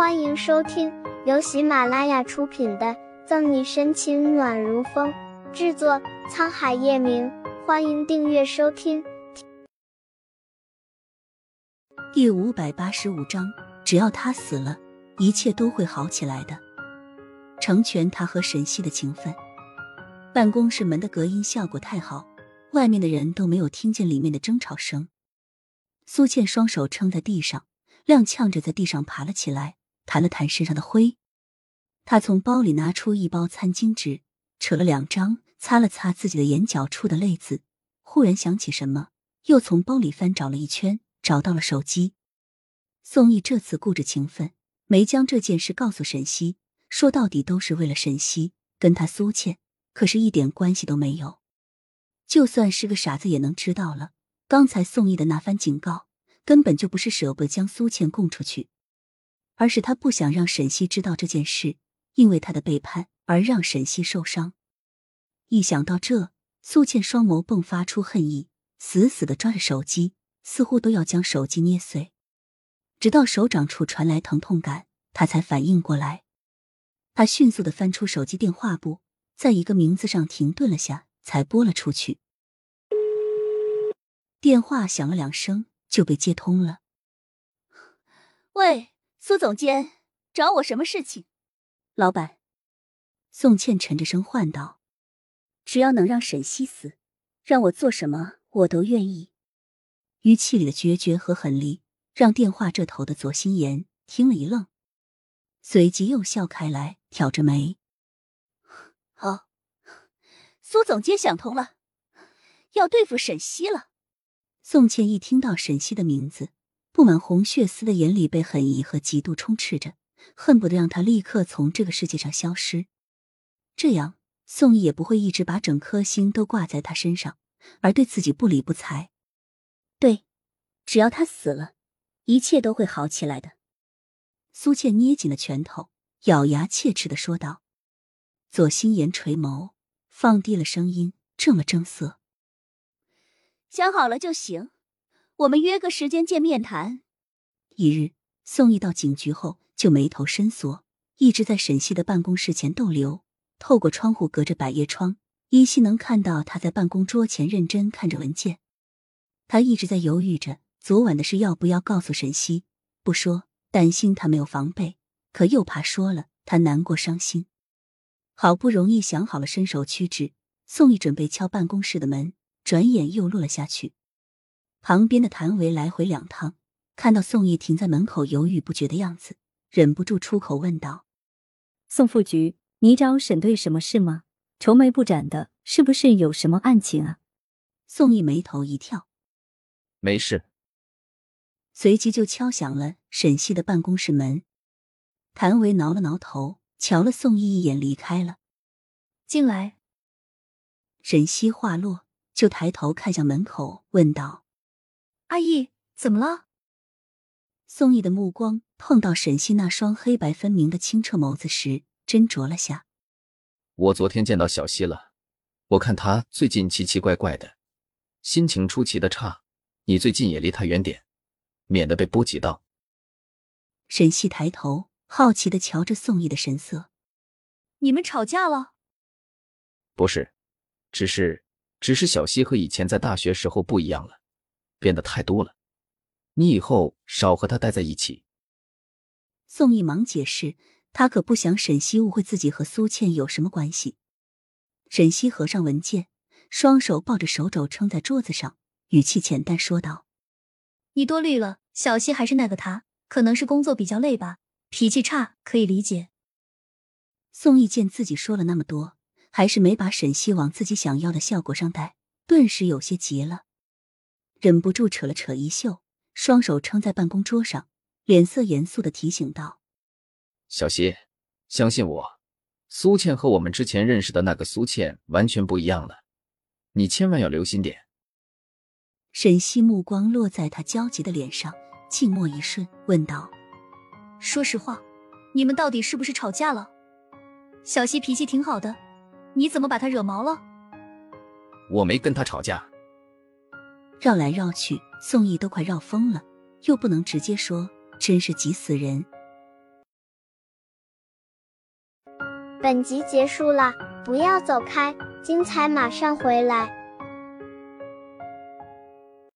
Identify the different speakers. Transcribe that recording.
Speaker 1: 欢迎收听由喜马拉雅出品的《赠你深情暖如风》，制作沧海夜明。欢迎订阅收听。
Speaker 2: 第五百八十五章，只要他死了，一切都会好起来的。成全他和沈西的情分。办公室门的隔音效果太好，外面的人都没有听见里面的争吵声。苏倩双手撑在地上，踉跄着在地上爬了起来，弹了弹身上的灰。他从包里拿出一包餐巾纸，扯了两张，擦了擦自己的眼角处的泪渍。忽然想起什么，又从包里翻找了一圈，找到了手机。宋毅这次顾着情分，没将这件事告诉沈西。说到底都是为了沈西，跟他苏倩可是一点关系都没有。就算是个傻子也能知道了。刚才宋毅的那番警告，根本就不是舍不得将苏倩供出去，而是他不想让沈西知道这件事，因为他的背叛而让沈西受伤。一想到这，苏倩双眸迸发出恨意，死死的抓着手机，似乎都要将手机捏碎。直到手掌处传来疼痛感，他才反应过来。他迅速的翻出手机电话簿，在一个名字上停顿了下，才拨了出去。电话响了两声，就被接通了。
Speaker 3: 喂，苏总监，找我什么事情？
Speaker 2: 老板，宋倩沉着声唤道：“只要能让沈西死，让我做什么我都愿意。”语气里的决绝和狠厉，让电话这头的左心言听了一愣，随即又笑开来，挑着眉：“
Speaker 3: 好，苏总监想通了，要对付沈西了。”
Speaker 2: 宋倩一听到沈西的名字，布满红血丝的眼里被恨意和嫉妒充斥着，恨不得让他立刻从这个世界上消失。这样，宋毅也不会一直把整颗心都挂在他身上，而对自己不理不睬。对，只要他死了，一切都会好起来的。苏倩捏紧了拳头，咬牙切齿的说道。左心言垂眸，放低了声音，正了正色。
Speaker 3: 想好了就行，我们约个时间见面谈。
Speaker 2: 一日，宋毅到警局后就眉头深锁，一直在沈西的办公室前逗留。透过窗户，隔着百叶窗，依稀能看到他在办公桌前认真看着文件。他一直在犹豫着昨晚的事要不要告诉沈西。不说，担心他没有防备；可又怕说了他难过伤心。好不容易想好了，伸手屈指，宋毅准备敲办公室的门。转眼又落了下去。旁边的谭维来回两趟，看到宋毅停在门口犹豫不决的样子，忍不住出口问道：“
Speaker 4: 宋副局，你找沈队什么事吗？愁眉不展的，是不是有什么案情啊？”
Speaker 2: 宋毅眉头一跳：“
Speaker 5: 没事。”
Speaker 2: 随即就敲响了沈西的办公室门。谭维挠了挠头，瞧了宋毅一眼，离开了。
Speaker 3: 进来。
Speaker 2: 沈西话落。就抬头看向门口，问道：“
Speaker 3: 阿姨，怎么了？”
Speaker 2: 宋毅的目光碰到沈西那双黑白分明的清澈眸子时，斟酌了下。
Speaker 5: 我昨天见到小西了，我看她最近奇奇怪怪的，心情出奇的差。你最近也离她远点，免得被波及到。
Speaker 2: 沈西抬头，好奇的瞧着宋毅的神色：“
Speaker 3: 你们吵架了？”“
Speaker 5: 不是，只是……”只是小西和以前在大学时候不一样了，变得太多了。你以后少和他待在一起。
Speaker 2: 宋毅忙解释，他可不想沈西误会自己和苏倩有什么关系。沈西合上文件，双手抱着手肘撑在桌子上，语气浅淡说道：“
Speaker 3: 你多虑了，小西还是那个他，可能是工作比较累吧，脾气差，可以理解。”
Speaker 2: 宋毅见自己说了那么多。还是没把沈西往自己想要的效果上带，顿时有些急了，忍不住扯了扯衣袖，双手撑在办公桌上，脸色严肃的提醒道：“
Speaker 5: 小溪，相信我，苏倩和我们之前认识的那个苏倩完全不一样了，你千万要留心点。”
Speaker 2: 沈西目光落在他焦急的脸上，静默一瞬，问道：“
Speaker 3: 说实话，你们到底是不是吵架了？小西脾气挺好的。”你怎么把他惹毛了？
Speaker 5: 我没跟他吵架。
Speaker 2: 绕来绕去宋轶都快绕疯了又不能直接说真是急死人。
Speaker 1: 本集结束了不要走开精彩马上回来。